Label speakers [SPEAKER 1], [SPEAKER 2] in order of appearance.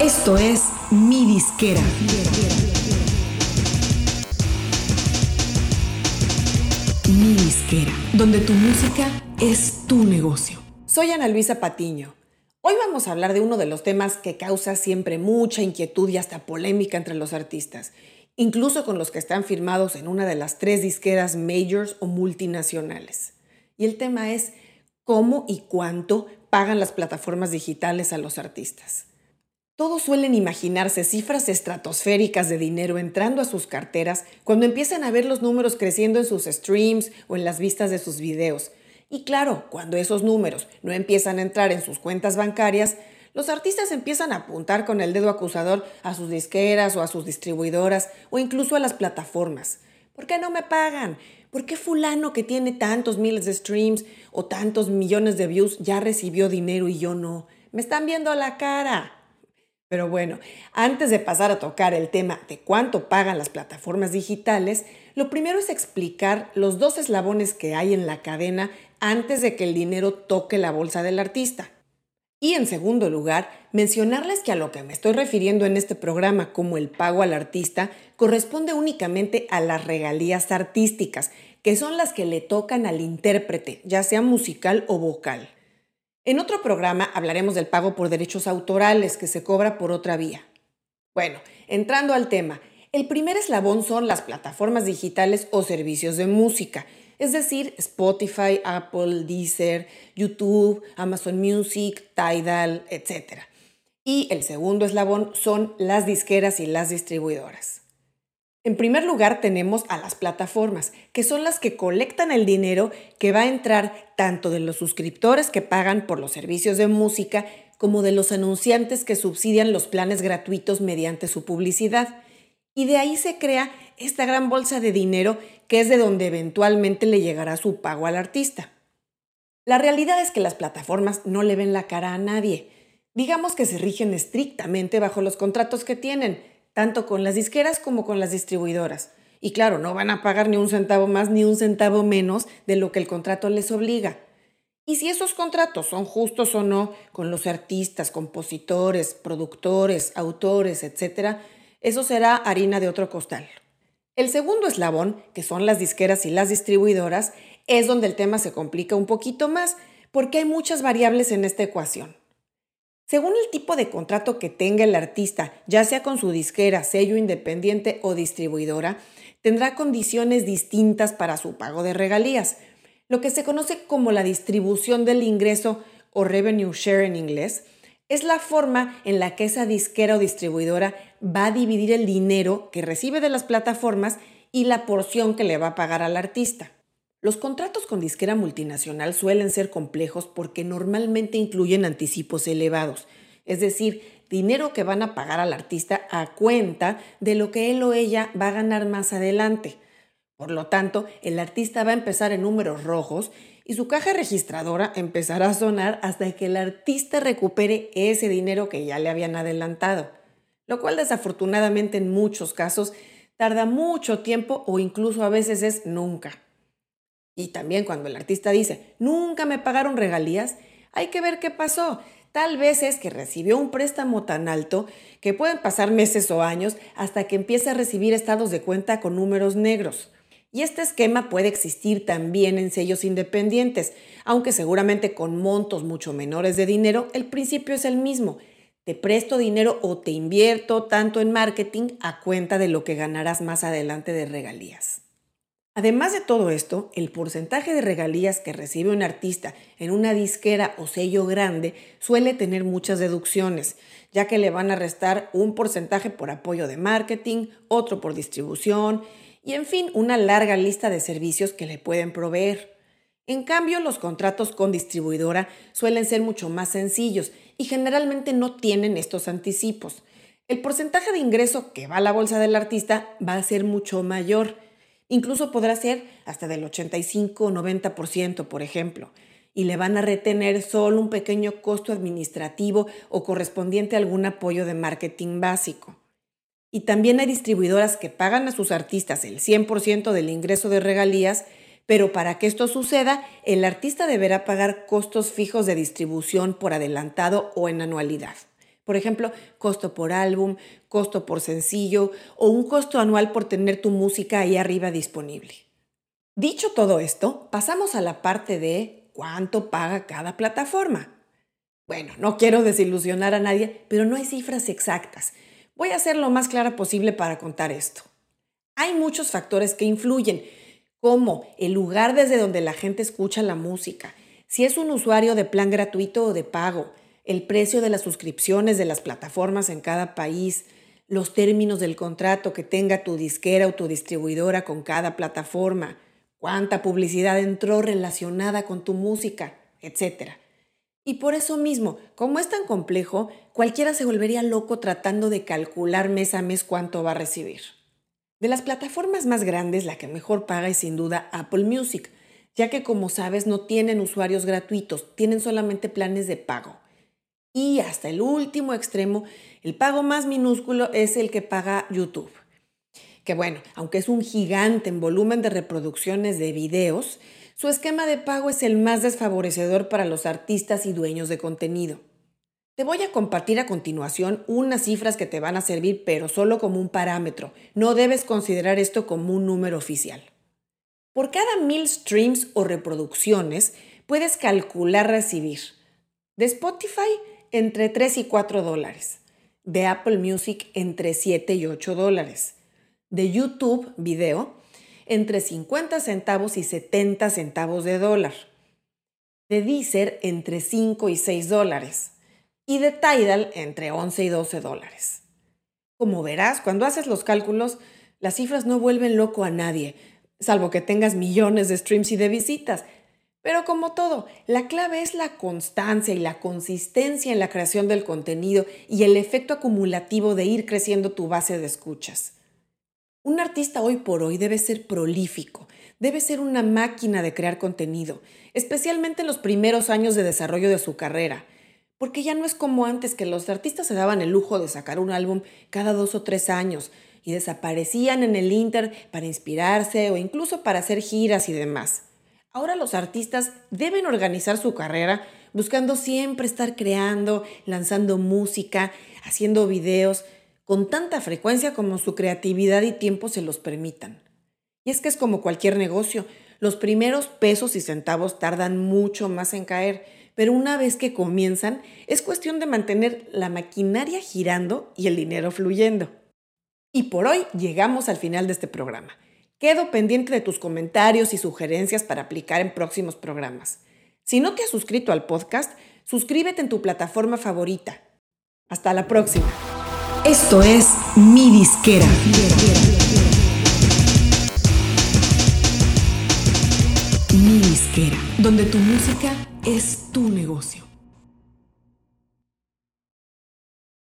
[SPEAKER 1] Esto es Mi Disquera. Mi Disquera, donde tu música es tu negocio.
[SPEAKER 2] Soy Ana Luisa Patiño. Hoy vamos a hablar de uno de los temas que causa siempre mucha inquietud y hasta polémica entre los artistas, incluso con los que están firmados en una de las tres disqueras majors o multinacionales. Y el tema es cómo y cuánto pagan las plataformas digitales a los artistas. Todos suelen imaginarse cifras estratosféricas de dinero entrando a sus carteras cuando empiezan a ver los números creciendo en sus streams o en las vistas de sus videos. Y claro, cuando esos números no empiezan a entrar en sus cuentas bancarias, los artistas empiezan a apuntar con el dedo acusador a sus disqueras o a sus distribuidoras o incluso a las plataformas. ¿Por qué no me pagan? ¿Por qué fulano que tiene tantos miles de streams o tantos millones de views ya recibió dinero y yo no? Me están viendo la cara. Pero bueno, antes de pasar a tocar el tema de cuánto pagan las plataformas digitales, lo primero es explicar los dos eslabones que hay en la cadena antes de que el dinero toque la bolsa del artista. Y en segundo lugar, mencionarles que a lo que me estoy refiriendo en este programa como el pago al artista corresponde únicamente a las regalías artísticas, que son las que le tocan al intérprete, ya sea musical o vocal. En otro programa hablaremos del pago por derechos autorales que se cobra por otra vía. Bueno, entrando al tema, el primer eslabón son las plataformas digitales o servicios de música, es decir, Spotify, Apple, Deezer, YouTube, Amazon Music, Tidal, etc. Y el segundo eslabón son las disqueras y las distribuidoras. En primer lugar tenemos a las plataformas, que son las que colectan el dinero que va a entrar tanto de los suscriptores que pagan por los servicios de música como de los anunciantes que subsidian los planes gratuitos mediante su publicidad. Y de ahí se crea esta gran bolsa de dinero que es de donde eventualmente le llegará su pago al artista. La realidad es que las plataformas no le ven la cara a nadie. Digamos que se rigen estrictamente bajo los contratos que tienen, tanto con las disqueras como con las distribuidoras. Y claro, no van a pagar ni un centavo más ni un centavo menos de lo que el contrato les obliga. Y si esos contratos son justos o no con los artistas, compositores, productores, autores, etc., eso será harina de otro costal. El segundo eslabón, que son las disqueras y las distribuidoras, es donde el tema se complica un poquito más, porque hay muchas variables en esta ecuación. Según el tipo de contrato que tenga el artista, ya sea con su disquera, sello independiente o distribuidora, tendrá condiciones distintas para su pago de regalías, lo que se conoce como la distribución del ingreso o revenue share en inglés, es la forma en la que esa disquera o distribuidora va a dividir el dinero que recibe de las plataformas y la porción que le va a pagar al artista. Los contratos con disquera multinacional suelen ser complejos porque normalmente incluyen anticipos elevados, es decir, dinero que van a pagar al artista a cuenta de lo que él o ella va a ganar más adelante. Por lo tanto, el artista va a empezar en números rojos y su caja registradora empezará a sonar hasta que el artista recupere ese dinero que ya le habían adelantado, lo cual desafortunadamente en muchos casos tarda mucho tiempo o incluso a veces es nunca. Y también cuando el artista dice, nunca me pagaron regalías, hay que ver qué pasó. Tal vez es que recibió un préstamo tan alto que pueden pasar meses o años hasta que empiece a recibir estados de cuenta con números negros. Y este esquema puede existir también en sellos independientes, aunque seguramente con montos mucho menores de dinero, el principio es el mismo. Te presto dinero o te invierto tanto en marketing a cuenta de lo que ganarás más adelante de regalías. Además de todo esto, el porcentaje de regalías que recibe un artista en una disquera o sello grande suele tener muchas deducciones, ya que le van a restar un porcentaje por apoyo de marketing, otro por distribución y en fin, una larga lista de servicios que le pueden proveer. En cambio, los contratos con distribuidora suelen ser mucho más sencillos y generalmente no tienen estos anticipos. El porcentaje de ingreso que va a la bolsa del artista va a ser mucho mayor Incluso podrá ser hasta del 85 o 90%, por ejemplo, y le van a retener solo un pequeño costo administrativo o correspondiente a algún apoyo de marketing básico. Y también hay distribuidoras que pagan a sus artistas el 100% del ingreso de regalías, pero para que esto suceda, el artista deberá pagar costos fijos de distribución por adelantado o en anualidad. Por ejemplo, costo por álbum, costo por sencillo o un costo anual por tener tu música ahí arriba disponible. Dicho todo esto, pasamos a la parte de cuánto paga cada plataforma. Bueno, no quiero desilusionar a nadie, pero no hay cifras exactas. Voy a ser lo más clara posible para contar esto. Hay muchos factores que influyen, como el lugar desde donde la gente escucha la música, si es un usuario de plan gratuito o de pago, el precio de las suscripciones de las plataformas en cada país, los términos del contrato que tenga tu disquera o tu distribuidora con cada plataforma, cuánta publicidad entró relacionada con tu música, etc. Y por eso mismo, como es tan complejo, cualquiera se volvería loco tratando de calcular mes a mes cuánto va a recibir. De las plataformas más grandes, la que mejor paga es sin duda Apple Music, ya que como sabes no tienen usuarios gratuitos, tienen solamente planes de pago. Y hasta el último extremo, el pago más minúsculo es el que paga YouTube. Que bueno, aunque es un gigante en volumen de reproducciones de videos, su esquema de pago es el más desfavorecedor para los artistas y dueños de contenido. Te voy a compartir a continuación unas cifras que te van a servir, pero solo como un parámetro. No debes considerar esto como un número oficial. Por cada mil streams o reproducciones, puedes calcular recibir de Spotify entre 3 y 4 dólares, de Apple Music entre 7 y 8 dólares, de YouTube video entre 50 centavos y 70 centavos de dólar, de Deezer entre 5 y 6 dólares. Y de Tidal entre 11 y 12 dólares. Como verás, cuando haces los cálculos, las cifras no vuelven loco a nadie, salvo que tengas millones de streams y de visitas, pero como todo, la clave es la constancia y la consistencia en la creación del contenido y el efecto acumulativo de ir creciendo tu base de escuchas. Un artista hoy por hoy debe ser prolífico, debe ser una máquina de crear contenido, especialmente en los primeros años de desarrollo de su carrera, porque ya no es como antes que los artistas se daban el lujo de sacar un álbum cada dos o tres años y desaparecían en el Inter para inspirarse o incluso para hacer giras y demás. Ahora los artistas deben organizar su carrera buscando siempre estar creando, lanzando música, haciendo videos, con tanta frecuencia como su creatividad y tiempo se los permitan. Y es que es como cualquier negocio, los primeros pesos y centavos tardan mucho más en caer, pero una vez que comienzan, es cuestión de mantener la maquinaria girando y el dinero fluyendo. Y por hoy llegamos al final de este programa. Quedo pendiente de tus comentarios y sugerencias para aplicar en próximos programas. Si no te has suscrito al podcast, suscríbete en tu plataforma favorita. Hasta la próxima.
[SPEAKER 1] Esto es Mi Disquera. Mi Disquera, donde tu música es tu negocio.